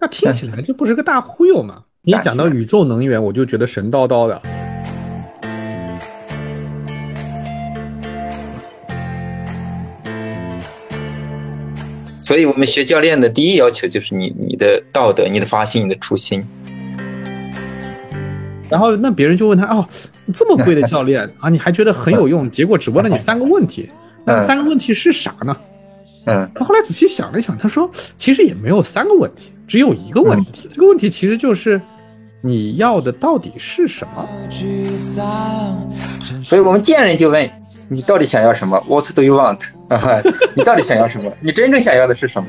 那听起来这不是个大忽悠吗？你讲到宇宙能源，我就觉得神叨叨的。所以我们学教练的第一要求就是你你的道德、你的发心、你的初心。然后那别人就问他哦，这么贵的教练啊，你还觉得很有用？结果只问了你三个问题，那三个问题是啥呢？嗯，他后来仔细想了想，他说其实也没有三个问题，只有一个问题。这个问题其实就是你要的到底是什么？所以我们见人就问你到底想要什么？What do you want？啊，你到底想要什么？你真正想要的是什么？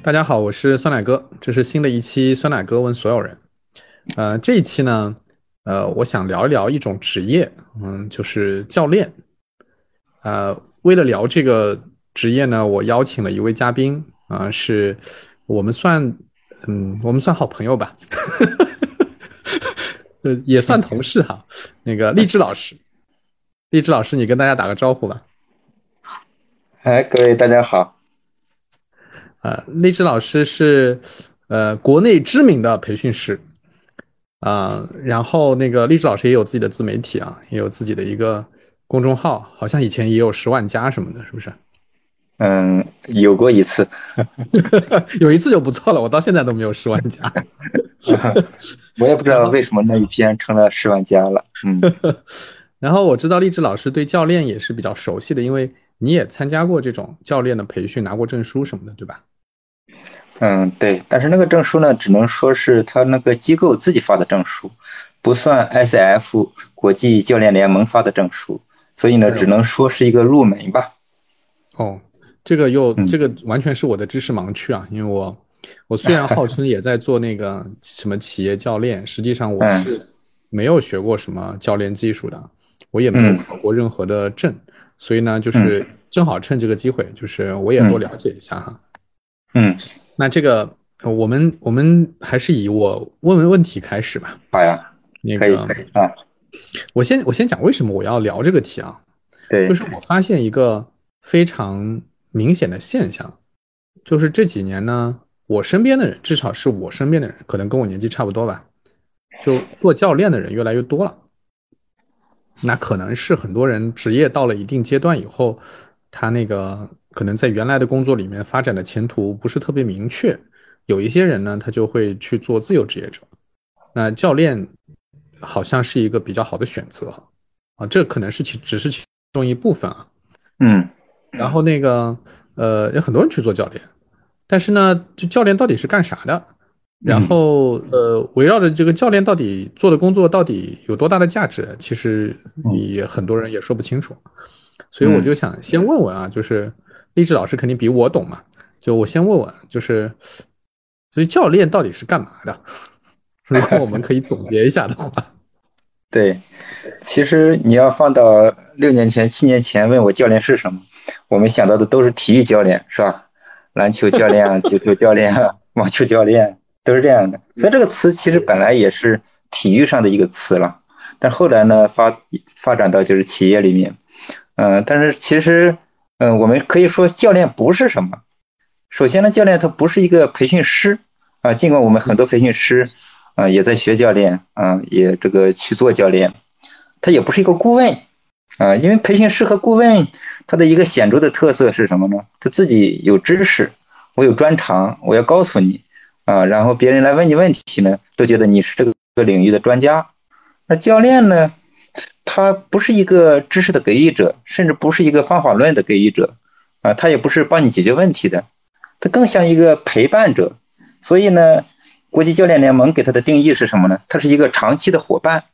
大家好，我是酸奶哥，这是新的一期酸奶哥问所有人。呃，这一期呢，呃，我想聊一聊一种职业，嗯，就是教练。呃，为了聊这个职业呢，我邀请了一位嘉宾，啊，是我们算，嗯，我们算好朋友吧，呃，也算同事哈。那个励志老师，励志老师，你跟大家打个招呼吧。哎，各位大家好。呃，励志老师是呃国内知名的培训师啊，然后那个励志老师也有自己的自媒体啊，也有自己的一个公众号，好像以前也有十万加什么的，是不是？嗯，有过一次，有一次就不错了，我到现在都没有十万加。我也不知道为什么那一天成了十万加了。嗯，然后我知道励志老师对教练也是比较熟悉的，因为你也参加过这种教练的培训，拿过证书什么的，对吧？嗯，对，但是那个证书呢，只能说是他那个机构自己发的证书，不算 S F 国际教练联盟发的证书，所以呢，只能说是一个入门吧。哦，这个又这个完全是我的知识盲区啊，因为我我虽然号称也在做那个什么企业教练，实际上我是没有学过什么教练技术的，我也没有考过任何的证，所以呢，就是正好趁这个机会，就是我也多了解一下哈。嗯。那这个，我们我们还是以我问问问题开始吧。好呀，那个啊，我先我先讲为什么我要聊这个题啊？对，就是我发现一个非常明显的现象，就是这几年呢，我身边的人，至少是我身边的人，可能跟我年纪差不多吧，就做教练的人越来越多了。那可能是很多人职业到了一定阶段以后，他那个。可能在原来的工作里面发展的前途不是特别明确，有一些人呢，他就会去做自由职业者。那教练好像是一个比较好的选择啊，这可能是其只是其中一部分啊。嗯，然后那个呃，有很多人去做教练，但是呢，就教练到底是干啥的？然后呃，围绕着这个教练到底做的工作到底有多大的价值，其实也很多人也说不清楚。所以我就想先问问啊，就是。励志老师肯定比我懂嘛，就我先问问，就是，所以教练到底是干嘛的？如果我们可以总结一下的话，对，其实你要放到六年前、七年前问我教练是什么，我们想到的都是体育教练，是吧？篮球教练啊，足球教练啊，网球教练都是这样的。所以这个词其实本来也是体育上的一个词了，但后来呢发发展到就是企业里面，嗯，但是其实。嗯，我们可以说教练不是什么。首先呢，教练他不是一个培训师啊，尽管我们很多培训师啊也在学教练啊，也这个去做教练，他也不是一个顾问啊。因为培训师和顾问他的一个显著的特色是什么呢？他自己有知识，我有专长，我要告诉你啊，然后别人来问你问题呢，都觉得你是这个领域的专家。那教练呢？他不是一个知识的给予者，甚至不是一个方法论的给予者，啊，他也不是帮你解决问题的，他更像一个陪伴者。所以呢，国际教练联盟给他的定义是什么呢？他是一个长期的伙伴，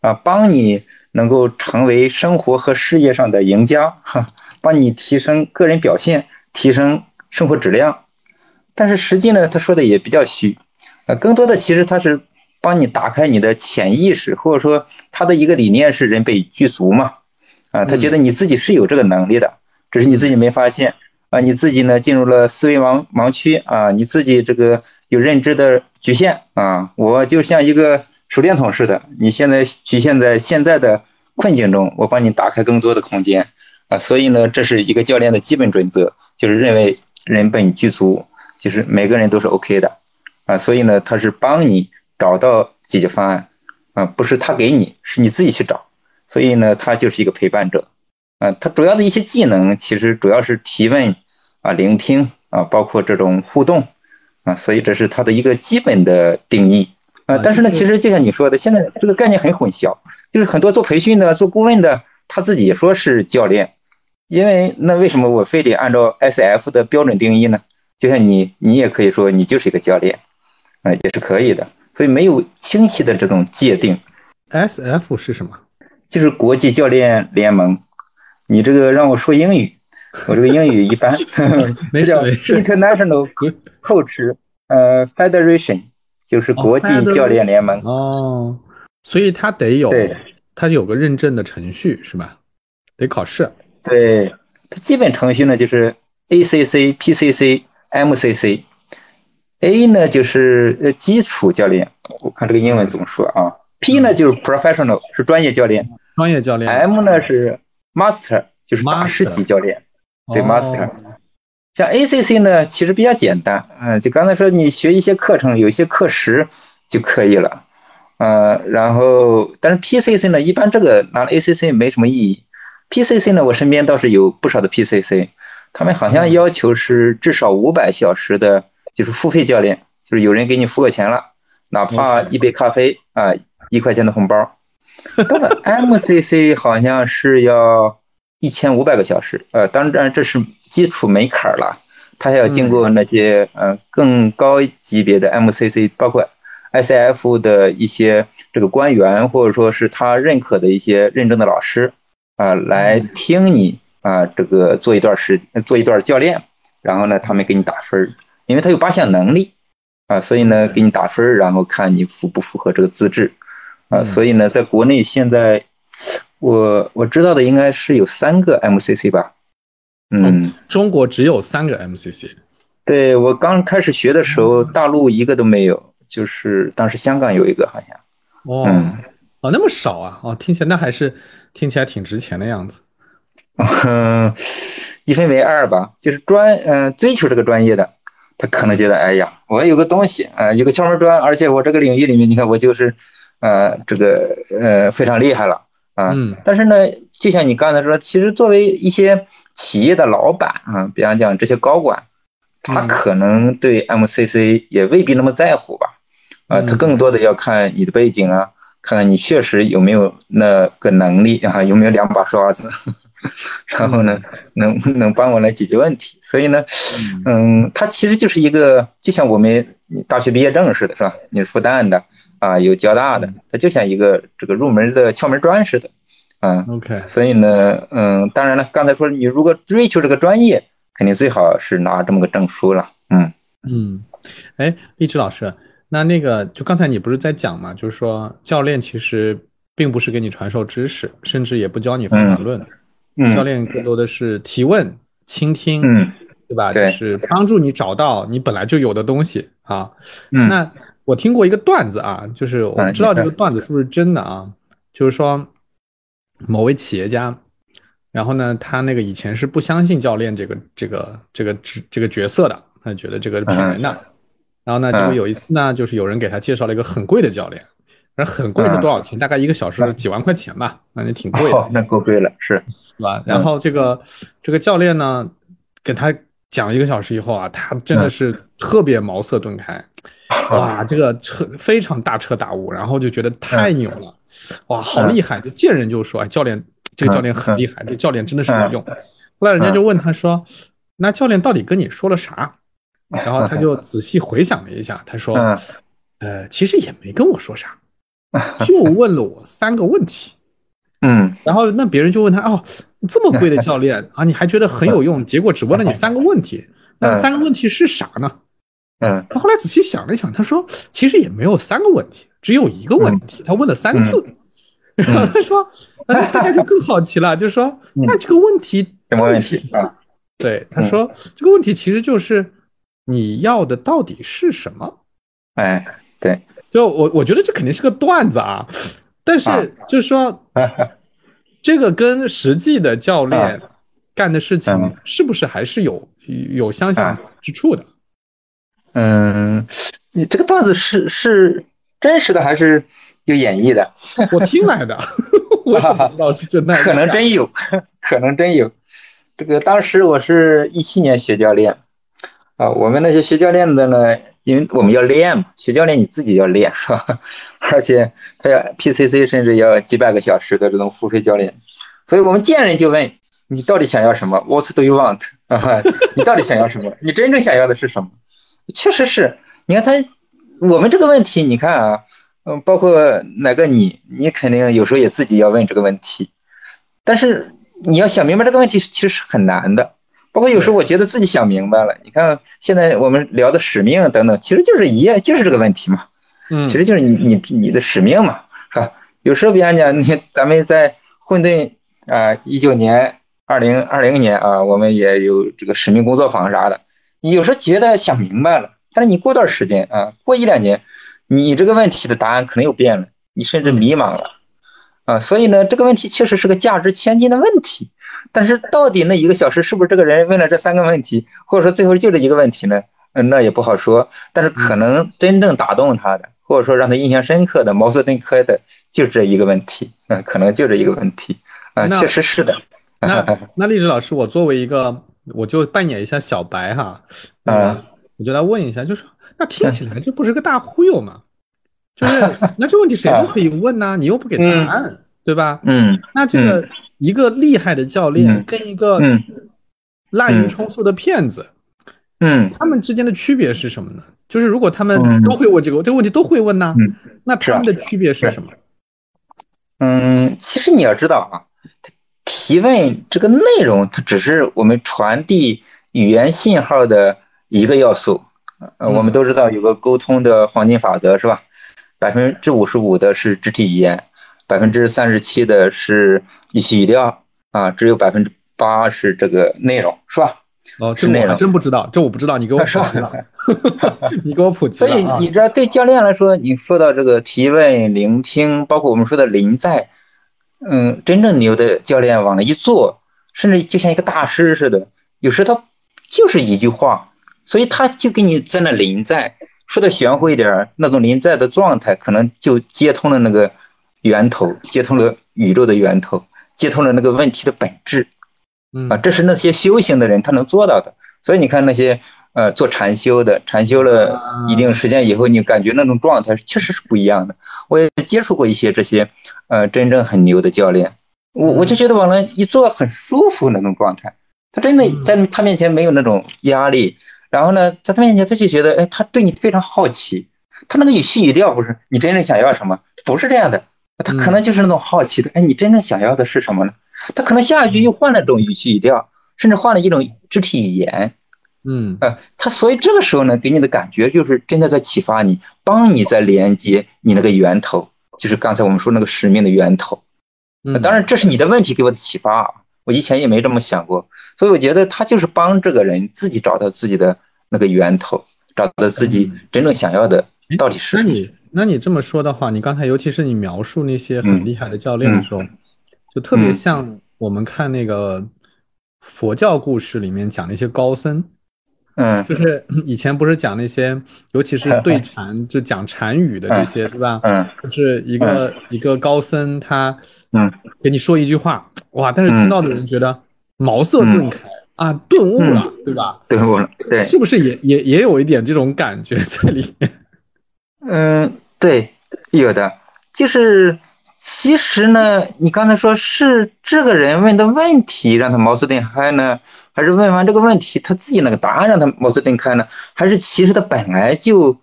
啊，帮你能够成为生活和事业上的赢家，哈，帮你提升个人表现，提升生活质量。但是实际呢，他说的也比较虚，啊，更多的其实他是。帮你打开你的潜意识，或者说他的一个理念是人本具足嘛，啊，他觉得你自己是有这个能力的，只是你自己没发现啊，你自己呢进入了思维盲盲区啊，你自己这个有认知的局限啊，我就像一个手电筒似的，你现在局限在现在的困境中，我帮你打开更多的空间啊。所以呢，这是一个教练的基本准则，就是认为人本具足，就是每个人都是 OK 的啊。所以呢，他是帮你找到解决方案啊，不是他给你，是你自己去找。所以呢，他就是一个陪伴者啊。他主要的一些技能其实主要是提问啊、聆听啊，包括这种互动啊。所以这是他的一个基本的定义。啊，但是呢，其实就像你说的，现在这个概念很混淆，就是很多做培训的、做顾问的，他自己也说是教练，因为那为什么我非得按照 S F 的标准定义呢？就像你，你也可以说你就是一个教练，啊，也是可以的，所以没有清晰的这种界定。S F 是什么？就是国际教练联盟。你这个让我说英语，我这个英语一般，没事 没事。International Coach 呃 Federation。就是国际教练联盟哦，所以他得有，对，他有个认证的程序是吧？得考试。对，它基本程序呢就是 ACC、PCC、MCC。A 呢就是呃基础教练，我看这个英文怎么说啊？P 呢就是 Professional，是专业教练。专业教练。M 呢是 Master，就是大师级教练。对，Master。像 ACC 呢，其实比较简单，嗯，就刚才说你学一些课程，有一些课时就可以了，呃，然后但是 PCC 呢，一般这个拿了 ACC 没什么意义。PCC 呢，我身边倒是有不少的 PCC，他们好像要求是至少五百小时的，就是付费教练，就是有人给你付个钱了，哪怕一杯咖啡啊，一块钱的红包。到了 MCC 好像是要。一千五百个小时，呃，当然这是基础门槛了，他还要经过那些呃更高级别的 MCC，包括 ICF 的一些这个官员，或者说是他认可的一些认证的老师啊，来听你啊这个做一段时做一段教练，然后呢，他们给你打分，因为他有八项能力啊，所以呢给你打分，然后看你符不符合这个资质啊，所以呢，在国内现在。我我知道的应该是有三个 MCC 吧，嗯、哦，中国只有三个 MCC。对我刚开始学的时候，大陆一个都没有，就是当时香港有一个好像。哦，嗯、哦，那么少啊！哦，听起来那还是听起来挺值钱的样子。嗯，一分为二吧，就是专嗯、呃、追求这个专业的，他可能觉得哎呀，我有个东西啊、呃，有个敲门砖，而且我这个领域里面，你看我就是呃这个呃非常厉害了。啊，嗯，但是呢，就像你刚才说，其实作为一些企业的老板啊，比方讲这些高管，他可能对 MCC 也未必那么在乎吧，啊，他更多的要看你的背景啊，看看你确实有没有那个能力啊，有没有两把刷子，然后呢，能 能帮我来解决问题。所以呢，嗯，它其实就是一个，就像我们大学毕业证似的，是吧？你是复旦的。啊，有交大的，它就像一个这个入门的敲门砖似的，啊，OK，所以呢，嗯，当然了，刚才说你如果追求这个专业，肯定最好是拿这么个证书了，嗯。嗯，哎，一直老师，那那个就刚才你不是在讲嘛，就是说教练其实并不是给你传授知识，甚至也不教你方法论，嗯，教练更多的是提问、倾听，嗯，对吧？对。就是帮助你找到你本来就有的东西啊，嗯，那。我听过一个段子啊，就是我不知道这个段子是不是真的啊，就是说某位企业家，然后呢，他那个以前是不相信教练这个这个这个职这个角色的，他觉得这个是骗人的。然后呢，结果有一次呢，就是有人给他介绍了一个很贵的教练，而很贵是多少钱？大概一个小时几万块钱吧，那也挺贵的。哦，那够贵了，是是吧？然后这个这个教练呢，给他讲了一个小时以后啊，他真的是特别茅塞顿开。哇，这个彻非常大彻大悟，然后就觉得太牛了，哇，好厉害！就见人就说，哎，教练，这个教练很厉害，这教练真的是有用。后来人家就问他说，那教练到底跟你说了啥？然后他 就仔细回想了一下，他说，呃，其实也没跟我说啥，就问了我三个问题。嗯，然后那别人就问他，哦，这么贵的教练啊，你还觉得很有用？结果只问了你三个问题，那三个问题是啥呢？嗯，他后来仔细想了想，他说其实也没有三个问题，只有一个问题，他问了三次。然后他说，那大家就更好奇了，就说，那这个问题什么问题啊？对，他说这个问题其实就是你要的到底是什么？哎，对，就我我觉得这肯定是个段子啊，但是就是说，这个跟实际的教练啊干的事情嗯是不是还是有有相像之处的？嗯，你这个段子是是真实的还是有演绎的？我听来的，我也不知道是真的可能真有，可能真有。这个当时我是一七年学教练，啊，我们那些学教练的呢，因为我们要练嘛，学教练你自己要练是吧？而且他要 PCC 甚至要几百个小时的这种付费教练，所以我们见人就问你到底想要什么？What do you want？啊，你到底想要什么？你真正想要的是什么？确实是，你看他，我们这个问题，你看啊，嗯，包括哪个你，你肯定有时候也自己要问这个问题，但是你要想明白这个问题，其实是很难的。包括有时候我觉得自己想明白了，你看现在我们聊的使命等等，其实就是一样，就是这个问题嘛，嗯，其实就是你你你的使命嘛，是吧？有时候比方讲，你咱们在混沌啊，一九年、二零二零年啊，我们也有这个使命工作坊啥的。你有时候觉得想明白了，但是你过段时间啊，过一两年，你这个问题的答案可能又变了，你甚至迷茫了啊。所以呢，这个问题确实是个价值千金的问题。但是到底那一个小时是不是这个人问了这三个问题，或者说最后就这一个问题呢？嗯，那也不好说。但是可能真正打动他的，或者说让他印象深刻的、茅塞顿开的，就这一个问题。嗯，可能就这一个问题。啊，那确实是的。那那励志老师，我作为一个，我就扮演一下小白哈，我就来问一下，就是那听起来这不是个大忽悠吗？就是 那这问题谁都可以问呐、你又不给答案，对吧？嗯那这个一个厉害的教练嗯跟一个嗯滥竽充数的骗子，嗯他们之间的区别是什么呢？就是如果他们嗯都会问这个，这个问题都会问呐，嗯那他们的区别是什么？嗯，其实你要知道啊，提问这个内容，它只是我们传递语言信号的一个要素。呃，我们都知道有个沟通的黄金法则，是吧？百分之五十五的是肢体语言，百分之三十七的是语气语调啊，只有百分之八是这个内容，是吧？哦，这我还真不知道，这我不知道，你给我普及了，你给我普及所以你知道，对教练来说，你说到这个提问、聆听，包括我们说的临在，嗯，真正牛的教练往那一坐，甚至就像一个大师似的，有时他就是一句话，所以他就给你在那临在。说的玄乎一点儿，那种临在的状态，可能就接通了那个源头，接通了宇宙的源头，接通了那个问题的本质。嗯啊，这是那些修行的人他能做到的。所以你看那些呃做禅修的，禅修了一定时间以后，你感觉那种状态确实是不一样的。我也接触过一些这些呃真正很牛的教练，我我就觉得往那一坐很舒服那种状态。他真的在他面前没有那种压力，然后呢，在他面前他就觉得哎，他对你非常好奇。他那个语气语调不是你真正想要什么，不是这样的。他可能就是那种好奇的，哎，你真正想要的是什么呢？他可能下一句又换了种语气语调，甚至换了一种肢体语言，嗯呃，他所以这个时候呢，给你的感觉就是真的在启发你，帮你在连接你那个源头，就是刚才我们说那个使命的源头。嗯，当然，这是你的问题给我的启发啊，我以前也没这么想过，所以我觉得他就是帮这个人自己找到自己的那个源头，找到自己真正想要的到底是什么。那你这么说的话，你刚才尤其是你描述那些很厉害的教练的时候，就特别嗯。像我们看那个佛教故事里面讲那些高僧，嗯。就是 以前不是讲那些，尤其是对禅，就讲禅语的这些，对吧？嗯。就是一个一个高僧，他嗯。给你说一句话，哇，但是听到的人觉得茅塞嗯。顿开啊，顿悟了，对吧？顿悟了，对，是不是也也也有一点这种感觉在里面？嗯，对，有的，就是其实呢，你刚才说是这个人问的问题让他茅塞顿开呢，还是问完这个问题他自己那个答案让他茅塞顿开呢？还是其实他本来就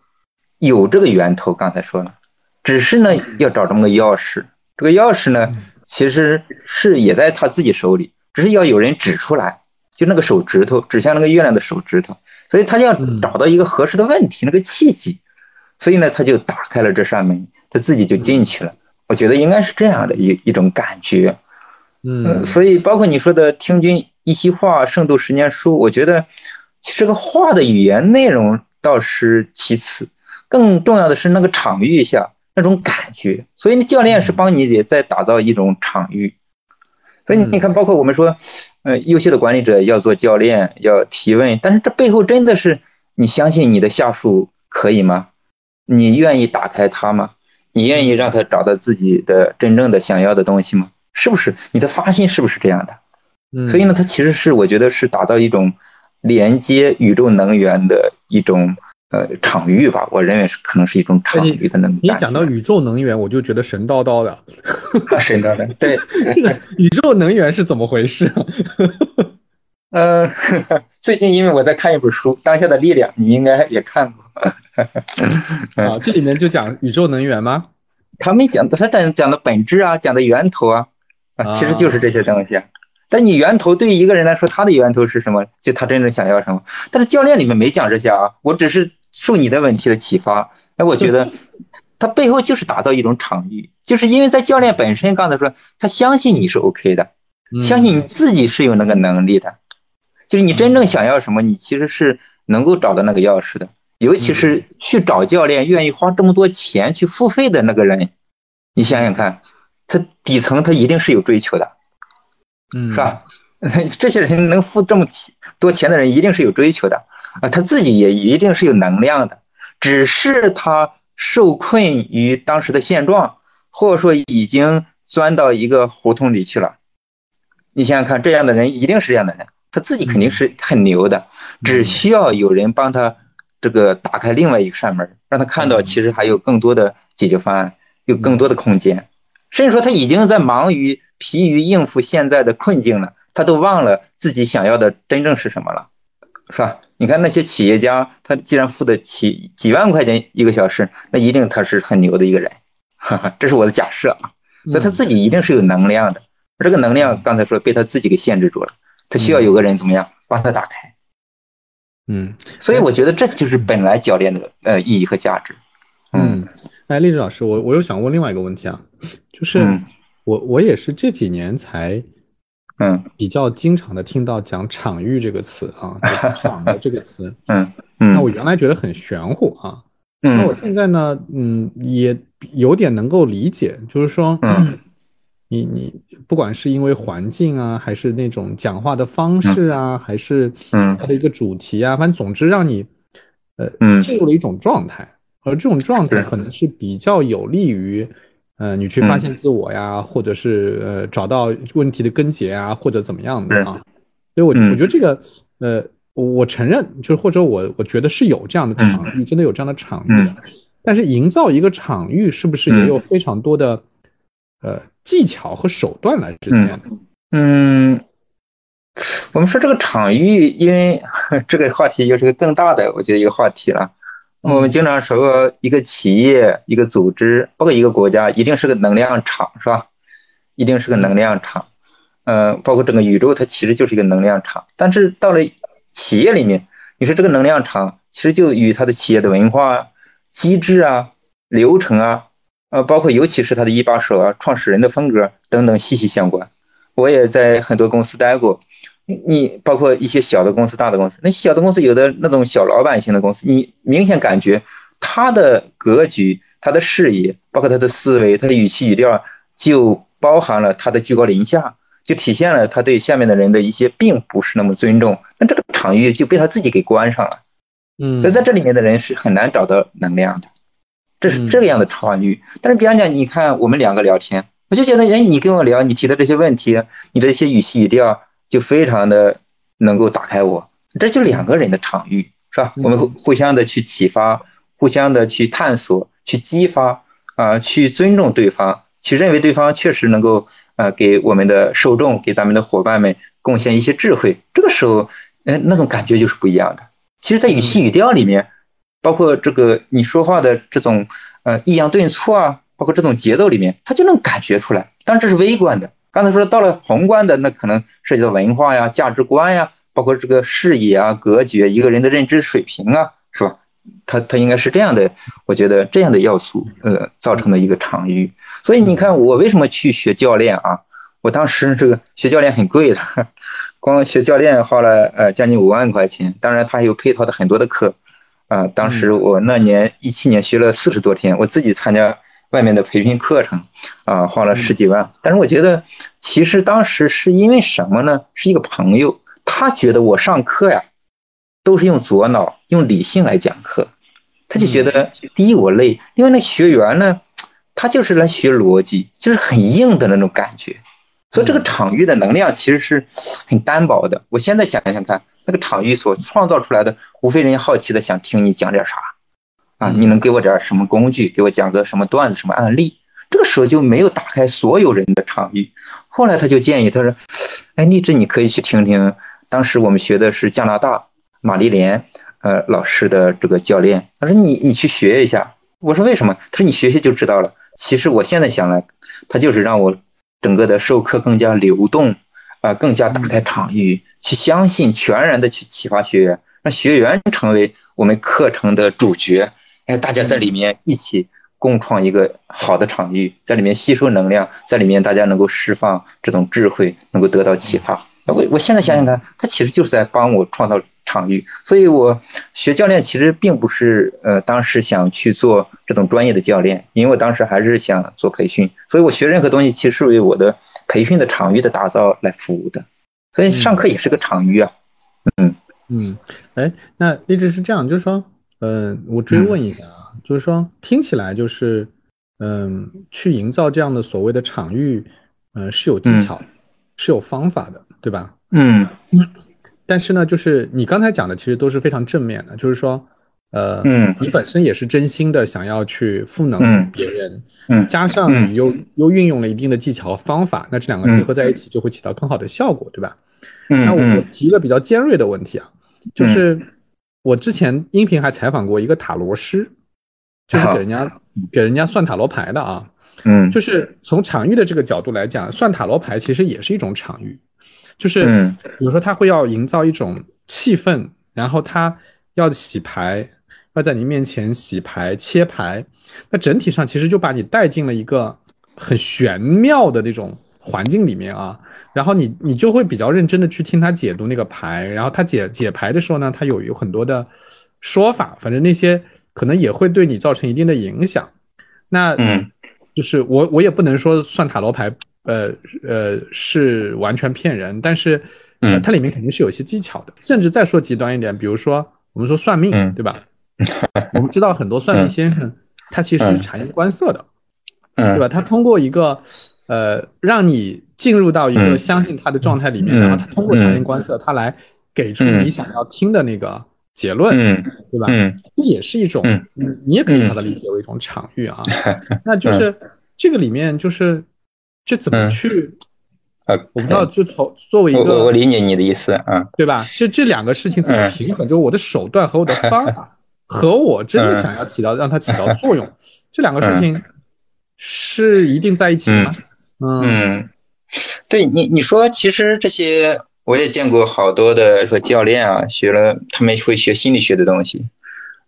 有这个源头？刚才说了，只是呢要找这么个钥匙，这个钥匙呢其实是也在他自己手里，只是要有人指出来，就那个手指头指向那个月亮的手指头，所以他要嗯找到一个合适的问题，那个契机。所以呢，他就打开了这扇门，他自己就进去了。我觉得应该是这样的一一种感觉。嗯，所以包括你说的“听君一席话，胜读十年书”，我觉得其实这个话的语言内容倒是其次，更重要的是那个场域下那种感觉。所以呢，教练是帮你也在打造一种场域。所以你看，包括我们说，呃，优秀的管理者要做教练，要提问，但是这背后真的是你相信你的下属可以吗？你愿意打开它吗？你愿意让他找到自己的真正的想要的东西吗？是不是你的发心是不是这样的？嗯，所以呢，它其实是我觉得是打造一种连接宇宙能源的一种呃场域吧。我认为是可能是一种场域的能你讲到宇宙能源，我就觉得神叨叨的。神叨叨，对，这个宇宙能源是怎么回事？呃，最近因为我在看一本书《当下的力量》，你应该也看过。啊，这里面就讲宇宙能源吗？他没讲，他讲讲的本质啊，讲的源头啊，啊，其实就是这些东西。但你源头对于一个人来说，他的源头是什么？就他真正想要什么？但是教练里面没讲这些啊，我只是受你的问题的启发。哎我觉得，他背后就是打造一种场域，就是因为在教练本身刚才说，他相信你是 OK 的，相信你自己是有那个能力的。就是你真正想要什么，你其实是能够找到那个钥匙的。尤其是去找教练，愿意花这么多钱去付费的那个人，你想想看，他底层他一定是有追求的，嗯，是吧？这些人能付这么多钱的人，一定是有追求的啊，他自己也一定是有能量的，只是他受困于当时的现状，或者说已经钻到一个胡同里去了。你想想看，这样的人一定是这样的人。他自己肯定是很牛的，只需要有人帮他这个打开另外一个扇门，让他看到其实还有更多的解决方案，有更多的空间。甚至说他已经在忙于疲于应付现在的困境了，他都忘了自己想要的真正是什么了，是吧？你看那些企业家，他既然付得起几万块钱一个小时，那一定他是很牛的一个人，哈哈，这是我的假设啊。所以他自己一定是有能量的，这个能量刚才说被他自己给限制住了。他需要有个人怎么样帮他打开，嗯，所以我觉得这就是本来教练的呃意义和价值。嗯，哎，励志老师，我我又想问另外一个问题啊，就是我我也是这几年才嗯。比较经常的听到讲场域这个词啊，场的这个词，嗯嗯，那我原来觉得很玄乎啊，嗯，那我现在呢，嗯，也有点能够理解，就是说，嗯。你你不管是因为环境啊，还是那种讲话的方式啊，还是嗯。它的一个主题啊，反正总之让你呃进入了一种状态，而这种状态可能是比较有利于呃你去发现自我呀，或者是呃找到问题的根结啊，或者怎么样的啊。所以，我我觉得这个呃，我承认就是或者我我觉得是有这样的场域，真的有这样的场域的。但是营造一个场域是不是也有非常多的呃？技巧和手段来实现的。嗯，我们说这个场域，因为 这个话题又是个更大的，我觉得一个话题了。我们经常说，一个企业、一个组织，包括一个国家，一定是个能量场，是吧？一定是个能量场。呃，包括整个宇宙，它其实就是一个能量场。但是到了企业里面，你说这个能量场，其实就与它的企业的文化、机制啊、流程啊。呃，包括尤其是他的一把手啊，创始人的风格等等息息相关。我也在很多公司待过，你包括一些小的公司、大的公司。那小的公司有的那种小老板型的公司，你明显感觉他的格局、他的视野，包括他的思维、他的语气语调，就包含了他的居高临下，就体现了他对下面的人的一些并不是那么尊重。那这个场域就被他自己给关上了。嗯，那在这里面的人是很难找到能量的。这是这样的场域，但是比方讲，你看我们两个聊天，我就觉得，哎，你跟我聊，你提的这些问题，你这些语气语调，就非常的能够打开我。这就两个人的场域，是吧？我们互相的去启发，互相的去探索，去激发，啊，去尊重对方，去认为对方确实能够，啊，给我们的受众，给咱们的伙伴们贡献一些智慧。这个时候，哎，那种感觉就是不一样的。其实，在语气语调里面。包括这个你说话的这种呃抑扬顿挫啊，包括这种节奏里面，他就能感觉出来。当然这是微观的，刚才说到了宏观的，那可能涉及到文化呀、价值观呀，包括这个视野啊、格局，一个人的认知水平啊，是吧？他他应该是这样的，我觉得这样的要素呃造成的一个场域。所以你看我为什么去学教练啊？我当时这个学教练很贵的，光学教练花了呃将近五万块钱，当然他还有配套的很多的课。啊，当时我那年一七年学了四十多天，我自己参加外面的培训课程，啊，花了十几万。但是我觉得，其实当时是因为什么呢？是一个朋友，他觉得我上课呀，都是用左脑、用理性来讲课，他就觉得第一我累，因为那学员呢，他就是来学逻辑，就是很硬的那种感觉。所以这个场域的能量其实是很单薄的。我现在想想看，那个场域所创造出来的，无非人家好奇的想听你讲点啥。啊，你能给我点什么工具？给我讲个什么段子、什么案例？这个时候就没有打开所有人的场域。后来他就建议他说：“哎，励志，你可以去听听。当时我们学的是加拿大玛丽莲呃老师的这个教练。他说你你去学一下。我说为什么？他说你学学就知道了。其实我现在想来，他就是让我整个的授课更加流动啊，更加打开场域，去相信，全然的去启发学员，让学员成为我们课程的主角。”哎，大家在里面一起共创一个好的场域，在里面吸收能量，在里面大家能够释放这种智慧，能够得到启发。我我现在想想看，他其实就是在帮我创造场域。所以我学教练其实并不是呃当时想去做这种专业的教练，因为我当时还是想做培训。所以我学任何东西其实是为我的培训的场域的打造来服务的。所以上课也是个场域啊。嗯嗯，哎，那一直是这样，就是说。嗯，我追问一下啊，就是说听起来就是，嗯，去营造这样的所谓的场域，嗯，是有技巧的，是有方法的，对吧？嗯。但是呢，就是你刚才讲的其实都是非常正面的，就是说，呃，嗯，你本身也是真心的想要去赋能别人，嗯，加上你又又运用了一定的技巧和方法，那这两个结合在一起就会起到更好的效果，对吧？嗯。那我提一个比较尖锐的问题啊，就是。我之前音频还采访过一个塔罗师，就是给人家给人家算塔罗牌的啊，嗯，就是从场域的这个角度来讲，算塔罗牌其实也是一种场域，就是比如说他会要营造一种气氛，然后他要洗牌，要在你面前洗牌切牌，那整体上其实就把你带进了一个很玄妙的那种。环境里面啊，然后你你就会比较认真的去听他解读那个牌，然后他解解牌的时候呢，他有有很多的说法，反正那些可能也会对你造成一定的影响。那嗯，就是我我也不能说算塔罗牌，呃呃是完全骗人，但是呃它里面肯定是有一些技巧的。甚至再说极端一点，比如说我们说算命，对吧？我们知道很多算命先生他其实是察言观色的，对吧？他通过一个。呃，让你进入到一个相信他的状态里面，然后他通过察言观色，他来给出你想要听的那个结论，对吧？这也是一种，你也可以把它理解为一种场域啊。那就是这个里面就是这怎么去？呃，我不知道，就从作为一个，我理解你的意思啊，对吧？就这两个事情怎么平衡？就我的手段和我的方法，和我真的想要起到让它起到作用，这两个事情是一定在一起的吗？嗯，对你你说，其实这些我也见过好多的说教练啊，学了他们会学心理学的东西，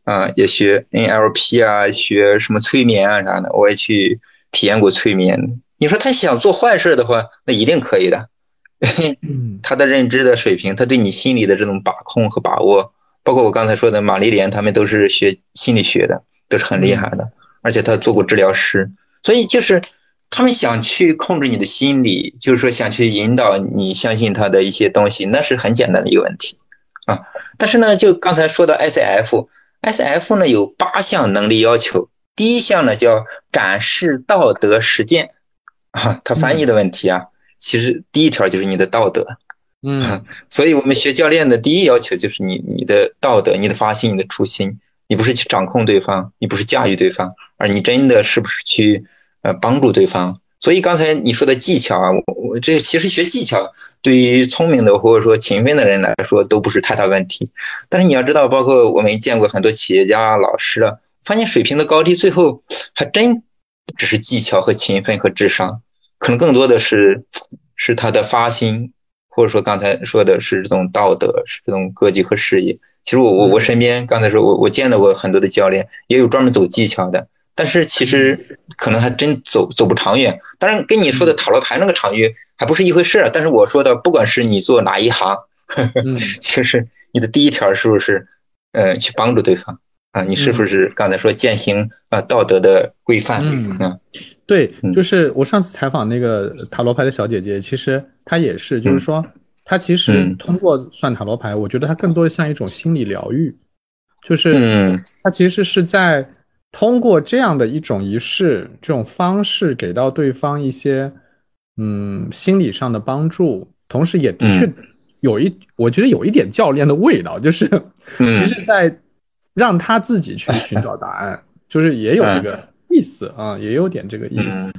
啊，也学 NLP 啊，学什么催眠啊啥的，我也去体验过催眠。你说他想做坏事的话，那一定可以的。他的认知的水平，他对你心理的这种把控和把握，包括我刚才说的玛丽莲，他们都是学心理学的，都是很厉害的，而且他做过治疗师，所以就是。他们想去控制你的心理，就是说想去引导你相信他的一些东西，那是很简单的一个问题啊。但是呢，就刚才说的 S F，S F 呢有八项能力要求，第一项呢叫展示道德实践啊，它翻译的问题啊，其实第一条就是你的道德，嗯，所以我们学教练的第一要求就是你你的道德、你的发心、你的初心，你不是去掌控对方，你不是驾驭对方，而你真的是不是去。呃，帮助对方，所以刚才你说的技巧啊，我我这其实学技巧对于聪明的或者说勤奋的人来说都不是太大问题。但是你要知道，包括我们见过很多企业家、老师啊，发现水平的高低，最后还真只是技巧和勤奋和智商，可能更多的是是他的发心，或者说刚才说的是这种道德，是这种格局和视野。其实我我我身边刚才说我我见到过很多的教练，也有专门走技巧的。但是其实可能还真走走不长远。当然，跟你说的塔罗牌那个场域还不是一回事儿。但是我说的，不管是你做哪一行，呵 呵其实你的第一条是不是，呃，去帮助对方？啊，你是不是刚才说践行啊道德的规范？嗯，对，就是我上次采访那个塔罗牌的小姐姐，其实她也是，就是说她其实通过算塔罗牌，我觉得她更多的像一种心理疗愈，就是她其实是在通过这样的一种仪式、这种方式给到对方一些嗯心理上的帮助，同时也的确有一，我觉得有一点教练的味道，就是其实，在。让他自己去寻找答案，就是也有这个意思啊，也有点这个意思。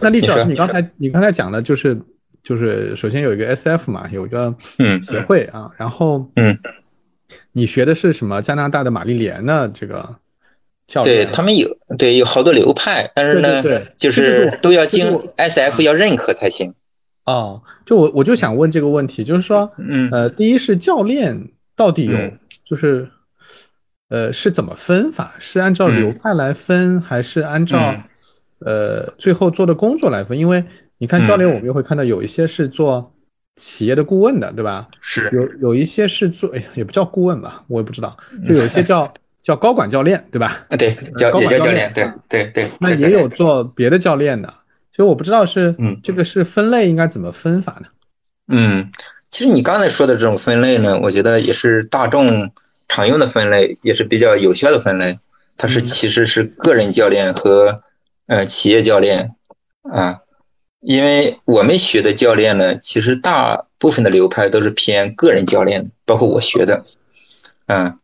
那李老师，你刚才你刚才讲的就是就是首先有一个 S F 嘛，有一个协会啊，然后嗯，你学的是什么？加拿大的玛丽莲的这个教练，对他们有对有好多流派，但是呢，就是都要经 S F 要认可才行。哦，就我我就想问这个问题，就是说，嗯。呃，第一是教练到底有就是呃是怎么分法？是按照流派来分，还是按照？呃，最后做的工作来分，因为你看教练，我们又会看到有一些是做企业的顾问的，对吧？是有有一些是做，哎呀，也不叫顾问吧，我也不知道，就有一些叫 叫高管教练，对吧？啊，对，叫也叫教练，对对对。那也有做别的教练的，所以我不知道是，嗯，这个是分类应该怎么分法呢？嗯，其实你刚才说的这种分类呢，我觉得也是大众常用的分类，也是比较有效的分类。它是其实是个人教练和。呃，企业教练啊，因为我们学的教练呢，其实大部分的流派都是偏个人教练，包括我学的，啊，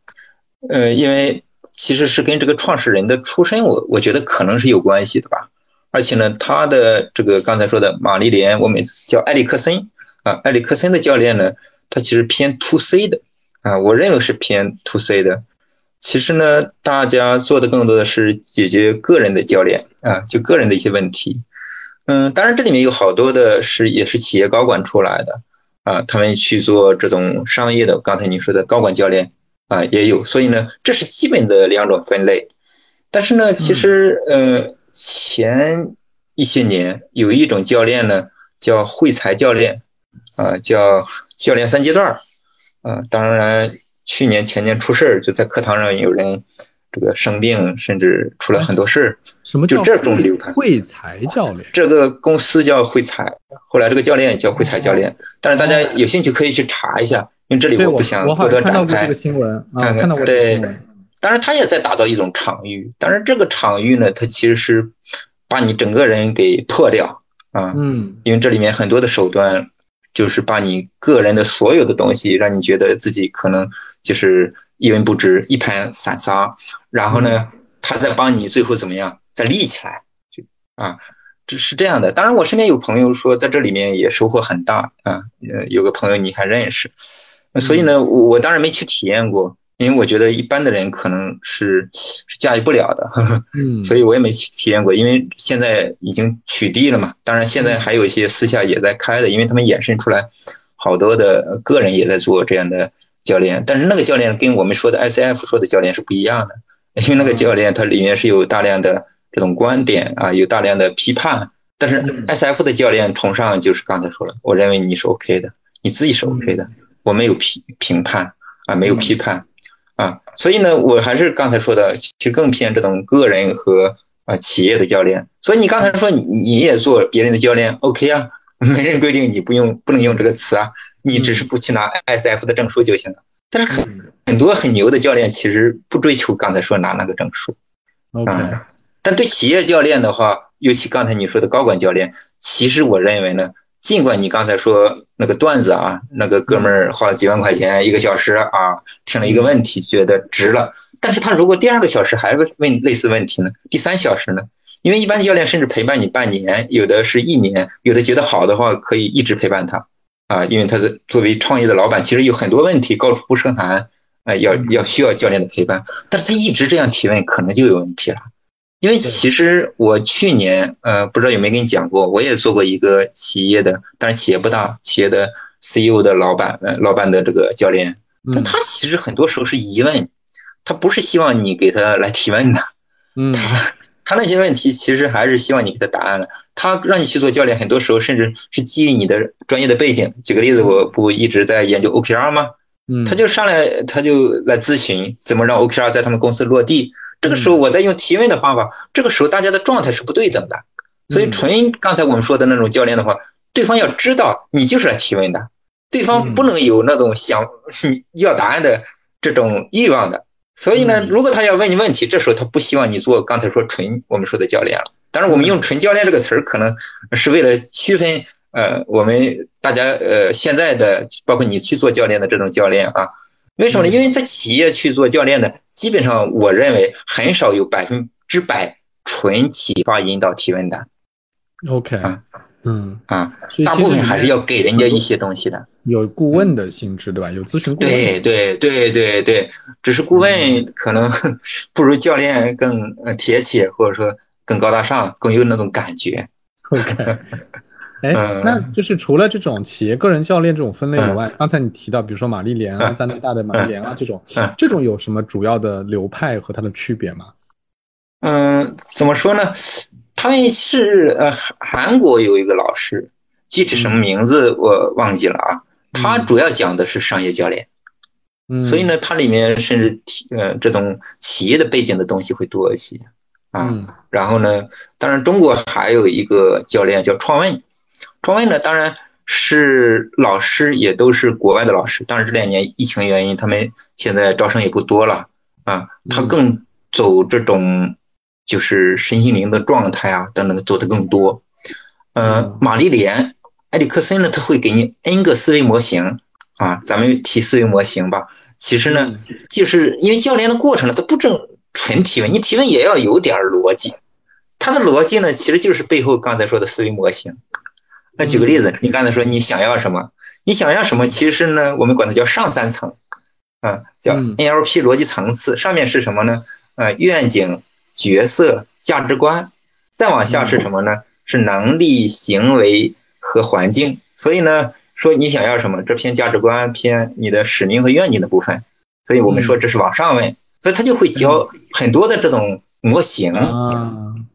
呃，因为其实是跟这个创始人的出身，我我觉得可能是有关系的吧。而且呢，他的这个刚才说的玛丽莲，我每次叫埃里克森啊，埃里克森的教练呢，他其实偏 to C 的啊，我认为是偏 to C 的。其实呢，大家做的更多的是解决个人的教练啊，就个人的一些问题。嗯，当然这里面有好多的是也是企业高管出来的啊，他们去做这种商业的。刚才你说的高管教练啊也有，所以呢，这是基本的两种分类。但是呢，其实呃前一些年有一种教练呢叫会财教练啊，叫教练三阶段啊，当然。去年前年出事儿，就在课堂上有人这个生病，甚至出了很多事儿。什么就这种流派？会财教练，这个公司叫会财，后来这个教练也叫会财教练。但是大家有兴趣可以去查一下，因为这里我不想过多展开。这个新闻啊，看到过对，当然他也在打造一种场域，当然这个场域呢，它其实是把你整个人给破掉啊。嗯，因为这里面很多的手段。就是把你个人的所有的东西，让你觉得自己可能就是一文不值、一盘散沙，然后呢，他再帮你最后怎么样，再立起来，就啊，这是这样的。当然，我身边有朋友说，在这里面也收获很大啊。呃，有个朋友你还认识，所以呢，我当然没去体验过，因为我觉得一般的人可能是是驾驭不了的，嗯，所以我也没体体验过。因为现在已经取缔了嘛，当然现在还有一些私下也在开的，因为他们衍生出来好多的个人也在做这样的教练，但是那个教练跟我们说的 S F 说的教练是不一样的，因为那个教练他里面是有大量的这种观点啊，有大量的批判，但是 S F 的教练崇尚就是刚才说了，我认为你是 OK 的，你自己是 OK 的，我没有评评判啊，没有批判。啊，所以呢，我还是刚才说的，其实更偏这种个人和啊企业的教练。所以你刚才说你你也做别人的教练，OK 啊，没人规定你不用不能用这个词啊，你只是不去拿 SF 的证书就行了。但是很很多很牛的教练其实不追求刚才说拿那个证书啊。但对企业教练的话，尤其刚才你说的高管教练，其实我认为呢。尽管你刚才说那个段子啊，那个哥们儿花了几万块钱一个小时啊，听了一个问题，觉得值了。但是他如果第二个小时还问问类似问题呢？第三小时呢？因为一般教练甚至陪伴你半年，有的是一年，有的觉得好的话可以一直陪伴他啊。因为他的作为创业的老板，其实有很多问题高处不胜寒，啊，要要需要教练的陪伴。但是他一直这样提问，可能就有问题了。因为其实我去年，呃，不知道有没有跟你讲过，我也做过一个企业的，但是企业不大，企业的 CEO 的老板，呃，老板的这个教练，但他其实很多时候是疑问，他不是希望你给他来提问的，嗯，他他那些问题其实还是希望你给他答案的。他让你去做教练，很多时候甚至是基于你的专业的背景。举个例子，我不一直在研究 OKR 吗？嗯，他就上来，他就来咨询怎么让 OKR 在他们公司落地。这个时候我在用提问的方法，这个时候大家的状态是不对等的，所以纯刚才我们说的那种教练的话，对方要知道你就是来提问的，对方不能有那种想你要答案的这种欲望的。所以呢，如果他要问你问题，这时候他不希望你做刚才说纯我们说的教练了。当然，我们用“纯教练”这个词儿，可能是为了区分呃我们大家呃现在的包括你去做教练的这种教练啊。为什么呢？因为在企业去做教练的，基本上我认为很少有百分之百纯启发引导提问的。OK，啊，嗯啊，大部分还是要给人家一些东西的。有顾问的性质，对吧？有咨询顾问。对对对对对，只是顾问可能 不如教练更贴切，或者说更高大上，更有那种感觉。OK。哎，那就是除了这种企业个人教练这种分类以外，刚才你提到，比如说玛丽莲啊、加拿大的玛丽莲啊这种，这种有什么主要的流派和它的区别吗？嗯，怎么说呢？他们是呃，韩国有一个老师，具体什么名字我忘记了啊。他主要讲的是商业教练，嗯，所以呢，它里面甚至提呃这种企业的背景的东西会多一些啊。然后呢，当然中国还有一个教练叫创问。创问呢，当然是老师也都是国外的老师，当然这两年疫情原因，他们现在招生也不多了啊。他更走这种就是身心灵的状态啊等等，走的更多。呃，玛丽莲·埃里克森呢，他会给你 N 个思维模型啊。咱们提思维模型吧，其实呢，就是因为教练的过程呢，他不正纯提问，你提问也要有点逻辑。他的逻辑呢，其实就是背后刚才说的思维模型。那举个例子，你刚才说你想要什么？你想要什么？其实呢，我们管它叫上三层，啊，叫 NLP 逻辑层次。上面是什么呢？呃，愿景、角色、价值观。再往下是什么呢？是能力、行为和环境。所以呢，说你想要什么？这偏价值观，偏你的使命和愿景的部分。所以我们说这是往上问，所以他就会教很多的这种模型啊。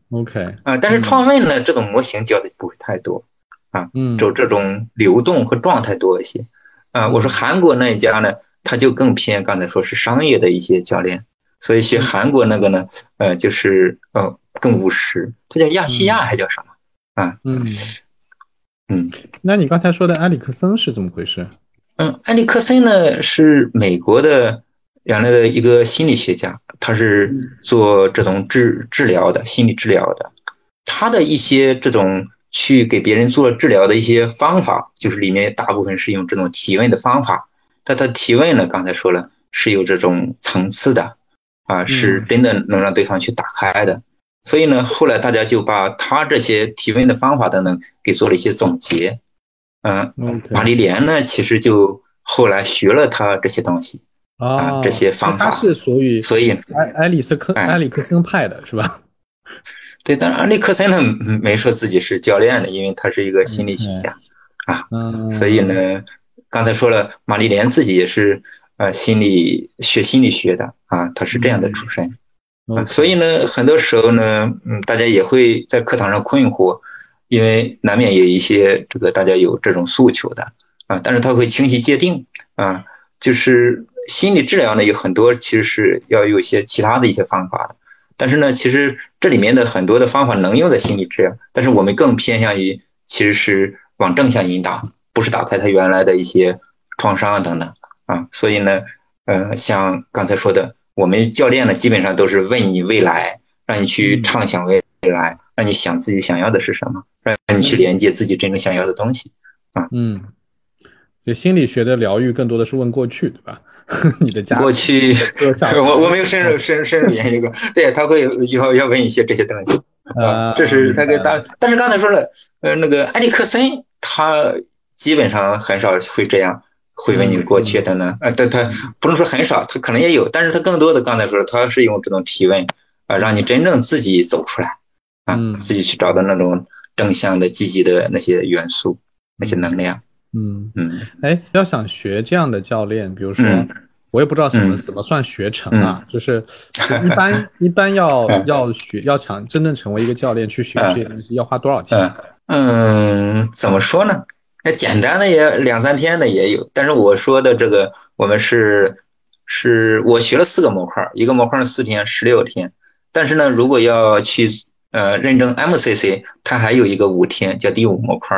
OK 啊，但是创问呢，这种模型教的不会太多。啊，嗯，走这种流动和状态多一些，啊，我说韩国那一家呢，他就更偏刚才说是商业的一些教练，所以学韩国那个呢，呃，就是呃更务实，他叫亚细亚还叫什么？啊，嗯。嗯，那你刚才说的埃里克森是怎么回事？嗯，埃里克森呢是美国的原来的一个心理学家，他是做这种治治疗的心理治疗的，他的一些这种。去给别人做治疗的一些方法，就是里面大部分是用这种提问的方法。但他提问呢，刚才说了是有这种层次的，啊，是真的能让对方去打开的。所以呢，后来大家就把他这些提问的方法等等给做了一些总结。嗯，玛丽莲呢，其实就后来学了他这些东西，啊这些方法他是属于所以埃埃里斯科哎埃里克森派的是吧？对，当然安利克森呢嗯没说自己是教练的，因为他是一个心理学家，嗯，所以呢，刚才说了，玛丽莲自己也是呃心理学心理学的啊，他是这样的出身。所以呢，很多时候呢，嗯，大家也会在课堂上困惑，因为难免有一些这个大家有这种诉求的啊，但是他会清晰界定啊，就是心理治疗呢有很多其实是要有一些其他的一些方法的，但是呢，其实这里面的很多的方法能用在心理治疗，但是我们更偏向于其实是往正向引导，不是打开他原来的一些创伤啊等等啊，所以呢，呃，像刚才说的。我们教练呢，基本上都是问你未来，让你去畅想未来，让你想自己想要的是什么，让你去连接自己真正想要的东西啊。嗯，就心理学的疗愈更多的是问过去，对吧？你的家过去 我我没有深入深深入研究过，对他会要要问一些这些东西呃，这是他给大大，但是刚才说了，呃，那个埃里克森他基本上很少会这样。会问你过去等等，呃，但他不能说很少，他可能也有，但是他更多的刚才说了，他是用这种提问啊，让你真正自己走出来啊，嗯自己去找到那种正向的、积极的那些元素、那些能量。嗯，嗯哎，要想学这样的教练，比如说，嗯我也不知道怎么嗯怎么算学成啊，就是一般 一般要要学要想真正成为一个教练去学这些东西，要花多少钱？嗯嗯，怎么说呢？那简单的也两三天的也有，但是我说的这个，我们是是我学了四个模块，一个模块四天，十六天。但是呢，如果要去呃认证 MCC，它还有一个五天，叫第五模块。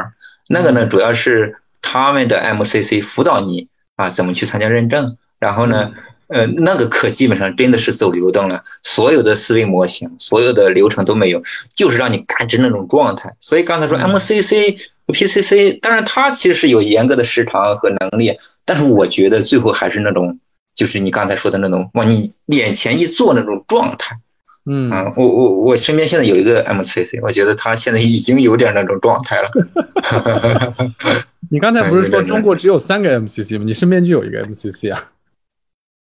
那个呢，主要是他们的 MCC 辅导你啊，怎么去参加认证。然后呢，呃，那个课基本上真的是走流动了，所有的思维模型、所有的流程都没有，就是让你感知那种状态。所以刚才说 MCC。PCC 当然，它其实是有严格的时长和能力，但是我觉得最后还是那种，就是你刚才说的那种往你眼前一坐那种状态。嗯啊，我我我身边现在有一个 MCC，我觉得他现在已经有点那种状态了。你刚才不是说中国只有三个 MCC 吗？你身边就有一个 MCC 啊？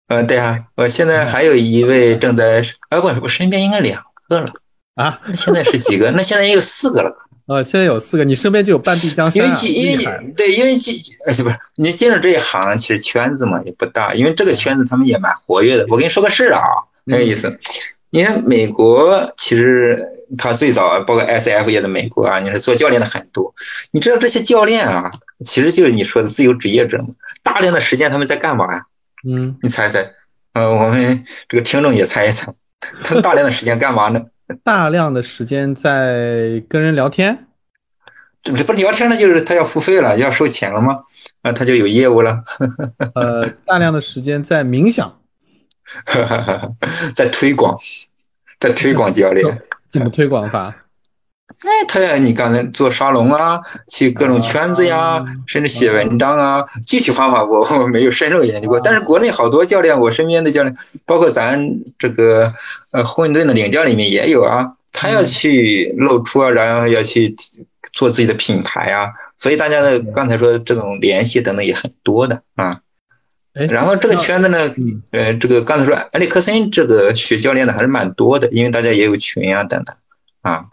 嗯，对啊，我现在还有一位正在，哎，我我身边应该两个了啊。那现在是几个？那现在也有四个了。呃，现在有四个，你身边就有半壁江山、啊。因为因为对，因为进呃不是你进入这一行，其实圈子嘛也不大，因为这个圈子他们也蛮活跃的。我跟你说个事儿啊，很有意思。你看美国，其实他最早包括 SF 也在美国啊，你说做教练的很多。你知道这些教练啊，其实就是你说的自由职业者嘛，大量的时间他们在干嘛呀？嗯，你猜猜？呃，我们这个听众也猜一猜，他大量的时间干嘛呢？大量的时间在跟人聊天，这不聊天呢，就是他要付费了，要收钱了吗？啊，他就有业务了。呃，大量的时间在冥想，在推广，在推广教练。怎么推广法？哎，他你刚才做沙龙啊，去各种圈子呀，啊、甚至写文章啊，具体方法我 我没有深入研究过。啊、但是国内好多教练，我身边的教练，包括咱这个呃混沌的领教里面也有啊，他要去露出啊，然后要去做自己的品牌啊，所以大家的刚才说这种联系等等也很多的啊。然后这个圈子呢，呃，这个刚才说埃里克森这个学教练的还是蛮多的，因为大家也有群啊等等啊。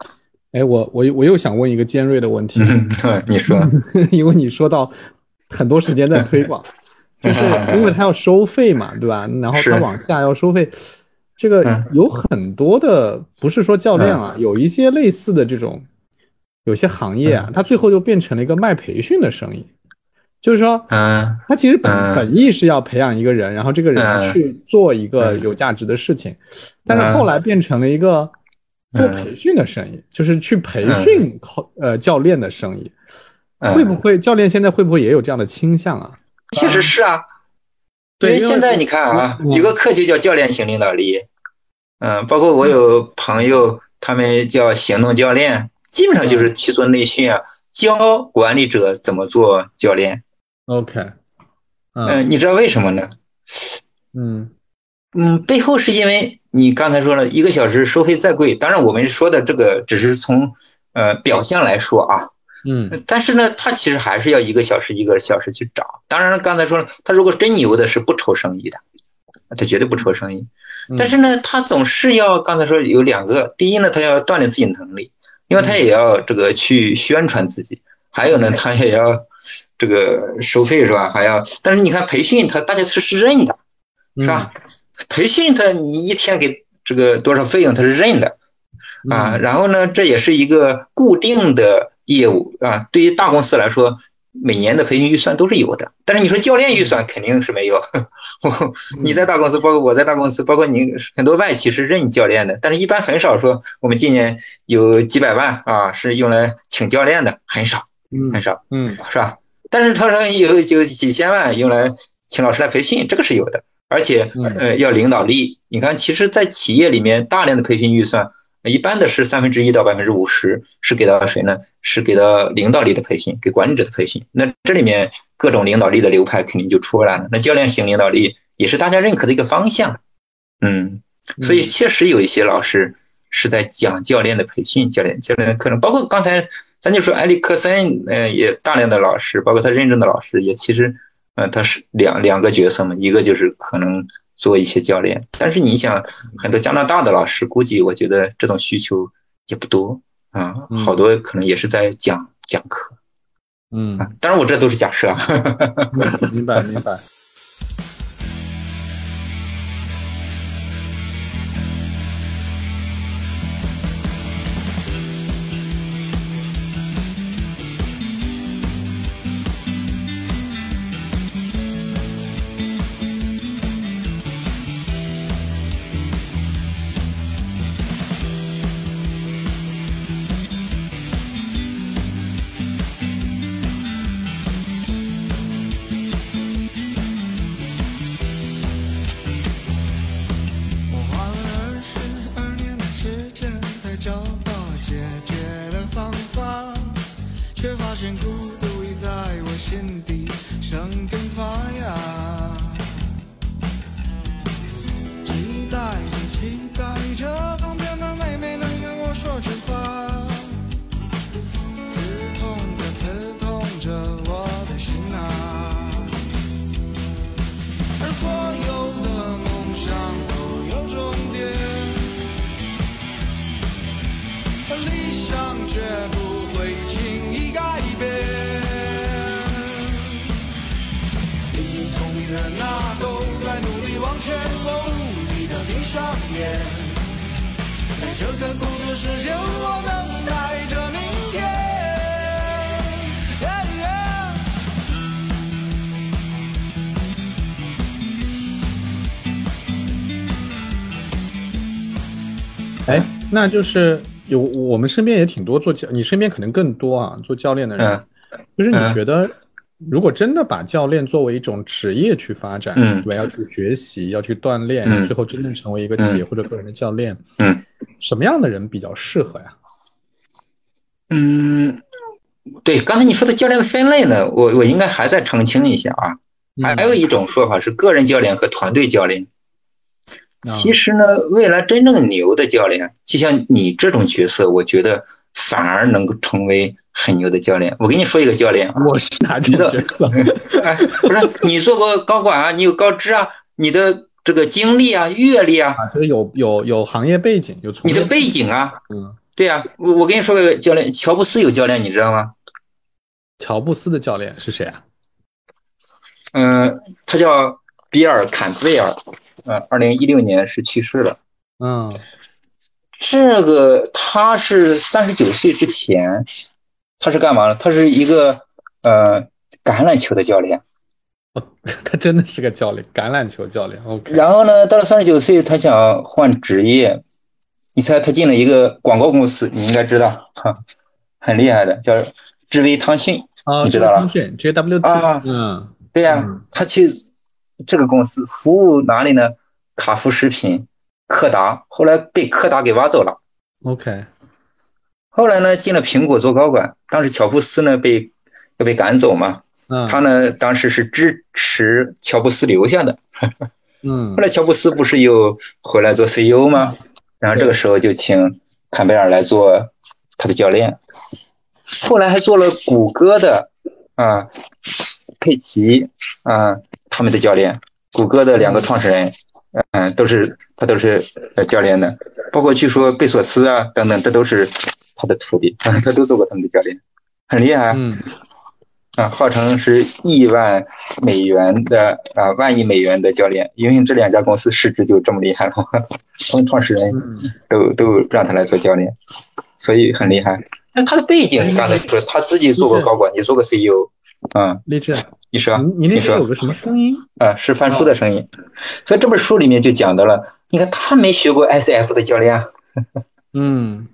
哎，我我我又想问一个尖锐的问题，你说，因为你说到很多时间在推广，就是 因为他要收费嘛，对吧？然后他往下要收费，这个有很多的，不是说教练啊，有一些类似的这种，有些行业啊，它最后就变成了一个卖培训的生意。就是说，嗯，他其实本本意是要培养一个人，然后这个人去做一个有价值的事情，但是后来变成了一个做培训的生意，就是去培训呃教练的生意，会不会教练现在会不会也有这样的倾向啊？其实是啊，因为现在你看啊，有个课就叫教练型领导力，嗯，包括我有朋友，他们叫行动教练，基本上就是去做内训啊，教管理者怎么做教练。OK，嗯、呃，你知道为什么呢？嗯嗯，背后是因为你刚才说了一个小时收费再贵，当然我们说的这个只是从呃表象来说啊，嗯，但是呢，他其实还是要一个小时一个小时去找。当然了，刚才说了，他如果真牛的是不愁生意的，他绝对不愁生意。但是呢，他总是要刚才说有两个，第一呢，他要锻炼自己能力，因为他也要这个去宣传自己，还有呢，他也要这个收费是吧？还要，但是你看培训他大家是是认的，是吧？培训他你一天给这个多少费用他是认的啊，然后呢，这也是一个固定的业务啊，对于大公司来说。每年的培训预算都是有的，但是你说教练预算肯定是没有。你在大公司，包括我在大公司，包括你很多外企是认教练的，但是一般很少说我们今年有几百万啊是用来请教练的，很少，很少，嗯，是吧？但是他说有有几千万用来请老师来培训，这个是有的，而且呃要领导力。你看，其实，在企业里面大量的培训预算。一般的是三分之一到百分之五十是给到谁呢？是给到领导力的培训，给管理者的培训。那这里面各种领导力的流派肯定就出来了。那教练型领导力也是大家认可的一个方向。嗯，所以确实有一些老师是在讲教练的培训，教练教练的课程，包括刚才咱就说埃里克森，呃，也大量的老师，包括他认证的老师，也其实，呃，他是两两个角色嘛，一个就是可能。做一些教练，但是你想，很多加拿大的老师，估计我觉得这种需求也不多啊，好多可能也是在讲讲课，嗯，当然我这都是假设啊，明 白明白。深谷哎，那就是有我们身边也挺多做教，你身边可能更多啊，做教练的人，就是你觉得，如果真的把教练作为一种职业去发展，对吧？要去学习，要去锻炼，最后真正成为一个企业或者个人的教练，嗯，什么样的人比较适合呀？嗯，对，刚才你说的教练的分类呢，我我应该还在澄清一下啊，还有一种说法是个人教练和团队教练。其实呢，未来真正牛的教练，就像你这种角色，我觉得反而能够成为很牛的教练。我跟你说一个教练，我是哪种角色？哎，不是你做过高管啊，你有高知啊，你的这个经历啊、阅历啊，就是有有有行业背景，有你的背景啊，嗯，对呀，我我跟你说个教练，乔布斯有教练，你知道吗？乔布斯的教练是谁啊？嗯，他叫比尔·坎贝尔。呃，二零一六年是去世了。嗯，这个他是三十九岁之前，他是干嘛呢？他是一个呃橄榄球的教练。哦，他真的是个教练，橄榄球教练。OK。然后呢，到了三十九岁，他想换职业。你猜他进了一个广告公司，你应该知道，哈，很厉害的，叫智威汤逊。啊，你知道了。汤讯 JW。啊，嗯，对呀，他去。这个公司服务哪里呢？卡夫食品、柯达，后来被柯达给挖走了。OK，后来呢，进了苹果做高管。当时乔布斯呢被要被赶走嘛，他呢当时是支持乔布斯留下的。嗯，后来乔布斯不是又回来做 CEO 吗？然后这个时候就请坎贝尔来做他的教练。后来还做了谷歌的啊，佩奇啊。他们的教练，谷歌的两个创始人，嗯，都是他都是呃教练的，包括据说贝索斯啊等等，这都是他的徒弟，他都做过他们的教练，很厉害。嗯，啊，号称是亿万美元的啊万亿美元的教练，因为这两家公司市值就这么厉害了，从创始人都都让他来做教练，所以很厉害。那他的背景，你刚才说他自己做过高管，也做过 CEO，嗯，励志。你说，你那边有个什么声音？啊，是翻书的声音。所以这本书里面就讲到了，你看他没学过 ICF 的教练，嗯，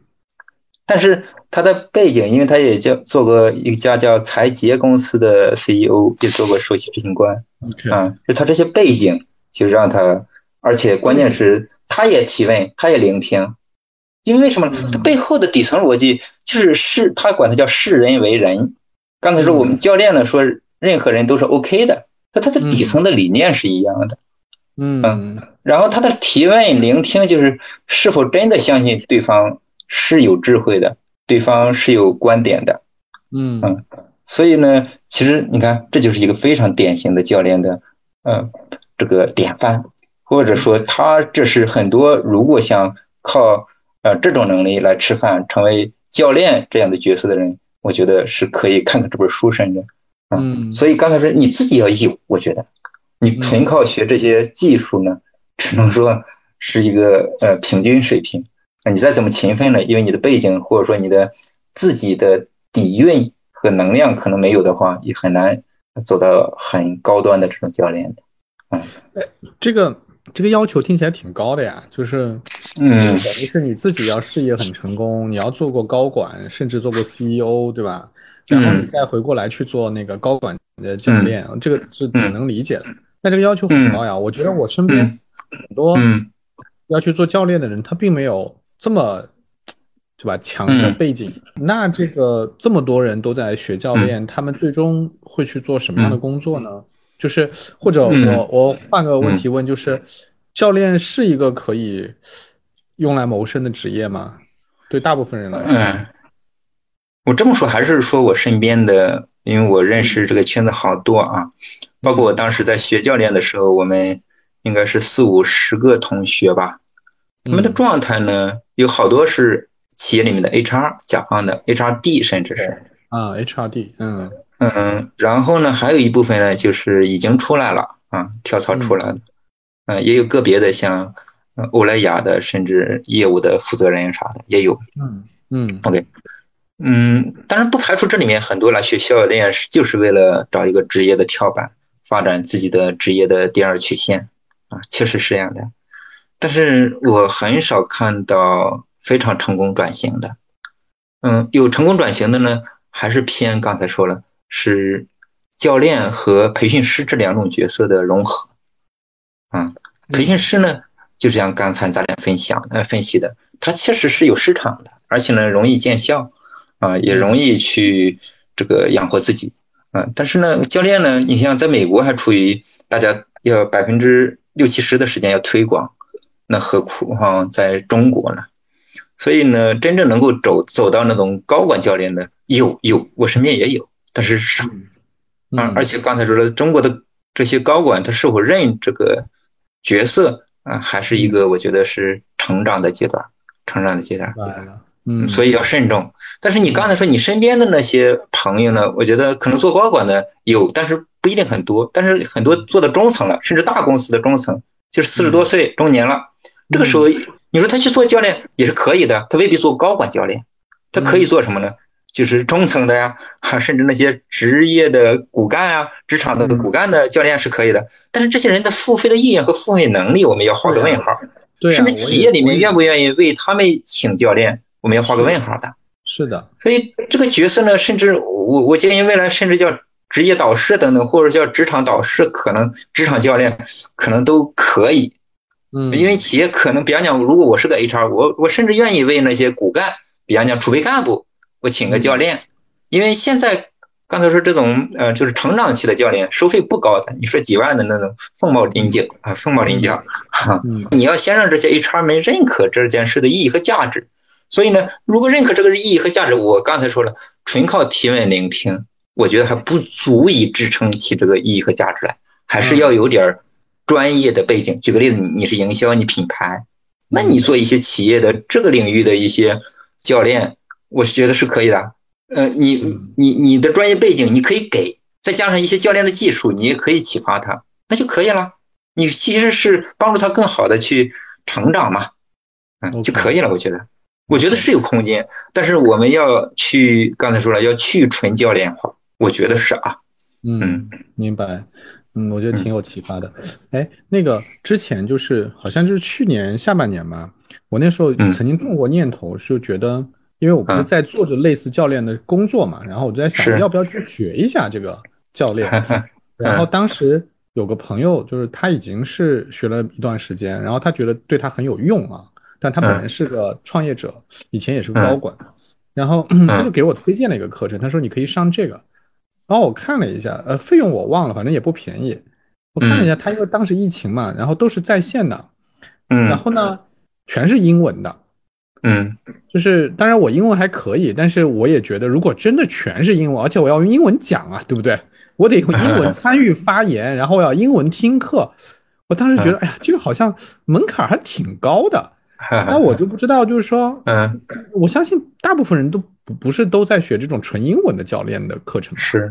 但是他的背景，因为他也叫做过一家叫财捷公司的 CEO，也做过首席执行官，啊，就他这些背景就让他，而且关键是他也提问，他也聆听，因为为什么？他背后的底层逻辑就是视，他管他叫视人为人。刚才说我们教练呢说。任何人都是 OK 的，那他的底层的理念是一样的，嗯，然后他的提问、聆听，就是是否真的相信对方是有智慧的，对方是有观点的，嗯。嗯，所以呢，其实你看，这就是一个非常典型的教练的，呃，这个典范，或者说他这是很多如果想靠呃这种能力来吃饭，成为教练这样的角色的人，我觉得是可以看看这本书，甚至。嗯，所以刚才说你自己要有，我觉得你纯靠学这些技术呢，只能说是一个呃平均水平。你再怎么勤奋呢，因为你的背景或者说你的自己的底蕴和能量可能没有的话，也很难走到很高端的这种教练的。嗯，哎，这个这个要求听起来挺高的呀，就是嗯，等于是你自己要事业很成功，你要做过高管，甚至做过 CEO，对吧？然后你再回过来去做那个高管的教练，这个是挺能理解的。但这个要求很高呀，我觉得我身边很多要去做教练的人，他并没有这么，对吧？强的背景。那这个这么多人都在学教练，他们最终会去做什么样的工作呢？就是或者我我换个问题问，就是教练是一个可以用来谋生的职业吗？对大部分人来说。嗯。我这么说还是说我身边的，因为我认识这个圈子好多啊，包括我当时在学教练的时候，我们应该是四五十个同学吧。他们的状态呢，有好多是企业里面的 HR、甲方的 HRD，甚至是。啊 HRD，嗯。嗯，然后呢，还有一部分呢，就是已经出来了啊，跳槽出来的，嗯，也有个别的像欧莱雅的，甚至业务的负责人啥的也有，嗯嗯，OK。嗯，当然不排除这里面很多来学教练是就是为了找一个职业的跳板，发展自己的职业的第二曲线啊，确实是这样的。但是我很少看到非常成功转型的。嗯，有成功转型的呢，还是偏刚才说了，是教练和培训师这两种角色的融合。啊，培训师呢，就像刚才咱俩分享呃分析的，它确实是有市场的，而且呢容易见效。啊，也容易去这个养活自己，啊，但是呢，教练呢，你像在美国还处于大家要百分之六七十的时间要推广，那何苦哈在中国呢？所以呢，真正能够走走到那种高管教练的有有，我身边也有，但是少啊。而且刚才说了，中国的这些高管他是否认这个角色啊，还是一个我觉得是成长的阶段，成长的阶段。嗯，所以要慎重。但是你刚才说你身边的那些朋友呢？我觉得可能做高管的有，但是不一定很多。但是很多做到中层了，甚至大公司的中层，就是四十多岁中年了。这个时候，你说他去做教练也是可以的，他未必做高管教练，他可以做什么呢？就是中层的呀，甚至那些职业的骨干啊，职场的骨干的教练是可以的。但是这些人的付费的意愿和付费能力，我们要画个问号。对，甚至企业里面愿不愿意为他们请教练？我们要画个问号的，是的。所以这个角色呢，甚至我我建议未来甚至叫职业导师等等，或者叫职场导师，可能职场教练可能都可以。嗯，因为企业可能，比方讲，如果我是个 HR，我我甚至愿意为那些骨干，比方讲储备干部，我请个教练。因为现在刚才说这种呃，就是成长期的教练收费不高的，你说几万的那种凤毛麟角啊，凤毛麟角。哈，你要先让这些 HR 们认可这件事的意义和价值。所以呢，如果认可这个意义和价值，我刚才说了，纯靠提问聆听，我觉得还不足以支撑起这个意义和价值来，还是要有点专业的背景。举个例子，你你是营销，你品牌，那你做一些企业的这个领域的一些教练，我是觉得是可以的。呃，你你你的专业背景你可以给，再加上一些教练的技术，你也可以启发他，那就可以了。你其实是帮助他更好的去成长嘛，嗯，就可以了。我觉得，我觉得是有空间，但是我们要去刚才说了，要去纯教练化，我觉得是啊。嗯，明白。嗯，我觉得挺有启发的。哎，那个之前就是好像就是去年下半年嘛，我那时候曾经动过念头，就觉得，因为我不是在做着类似教练的工作嘛，然后我就在想，要不要去学一下这个教练。然后当时有个朋友，就是他已经是学了一段时间，然后他觉得对他很有用啊，但他本人是个创业者，以前也是个高管，然后 他就给我推荐了一个课程，他说你可以上这个。然后我看了一下，呃，费用我忘了，反正也不便宜。我看了一下，他因为当时疫情嘛，然后都是在线的，嗯，然后呢，全是英文的，嗯，就是当然我英文还可以，但是我也觉得如果真的全是英文，而且我要用英文讲啊，对不对？我得用英文参与发言，然后我要英文听课，我当时觉得，哎呀，这个好像门槛还挺高的。那我就不知道，就是说，嗯，我相信大部分人都不不是都在学这种纯英文的教练的课程，是，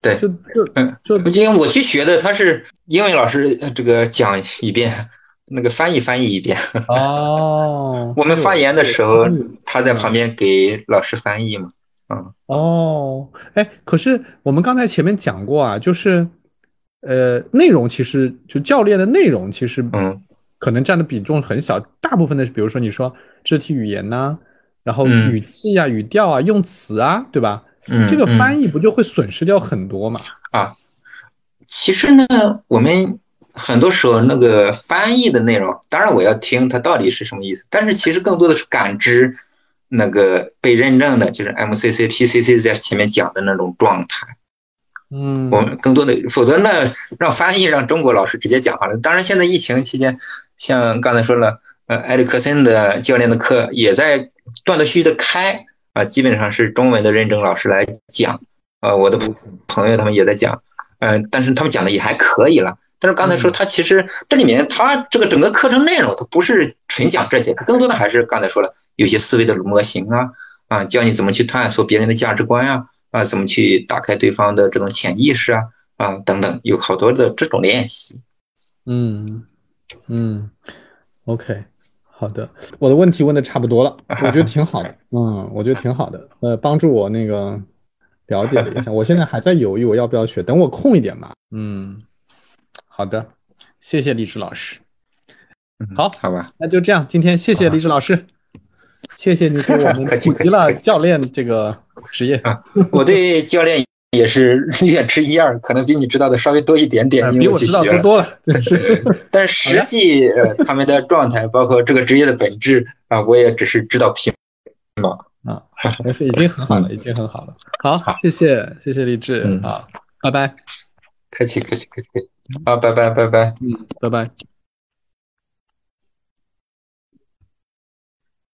对，就就嗯，就因为我去学的，他是英文老师这个讲一遍，那个翻译翻译一遍。哦，我们发言的时候，他在旁边给老师翻译嘛。嗯，哦，哎，可是我们刚才前面讲过啊，就是，呃，内容其实就教练的内容其实，嗯。可能占的比重很小，大部分的，比如说你说肢体语言呐，然后语气啊、语调啊、用词啊，对吧？嗯，这个翻译不就会损失掉很多嘛？啊，其实呢，我们很多时候那个翻译的内容，当然我要听它到底是什么意思，但是其实更多的是感知那个被认证的，就是 MCC、PCC 在前面讲的那种状态。嗯，我们更多的，否则那，让翻译让中国老师直接讲好了。当然，现在疫情期间，像刚才说了，呃，埃里克森的教练的课也在断断续续的开啊，基本上是中文的认证老师来讲。呃，我的朋友他们也在讲，嗯，但是他们讲的也还可以了。但是刚才说他其实这里面他这个整个课程内容，他不是纯讲这些，更多的还是刚才说了，有些思维的模型啊，啊，教你怎么去探索别人的价值观啊。啊，怎么去打开对方的这种潜意识啊？啊，等等，有好多的这种练习。嗯嗯，OK，好的，我的问题问的差不多了，我觉得挺好的。嗯，我觉得挺好的。呃，帮助我那个了解了一下，我现在还在犹豫我要不要学，等我空一点吧。嗯，好的，谢谢励志老师。好，好吧，那就这样，今天谢谢励志老师。谢谢你给我们 普及了教练这个职业。我对教练也是略知一二，可能比你知道的稍微多一点点，比我知道多多了。但实际他们的状态，包括这个职业的本质啊，我也只是知道皮毛啊，已经很好了，已经很好了。好，谢谢谢谢励志啊，拜拜。客气客气客气客气。好，拜拜拜拜。嗯，拜拜。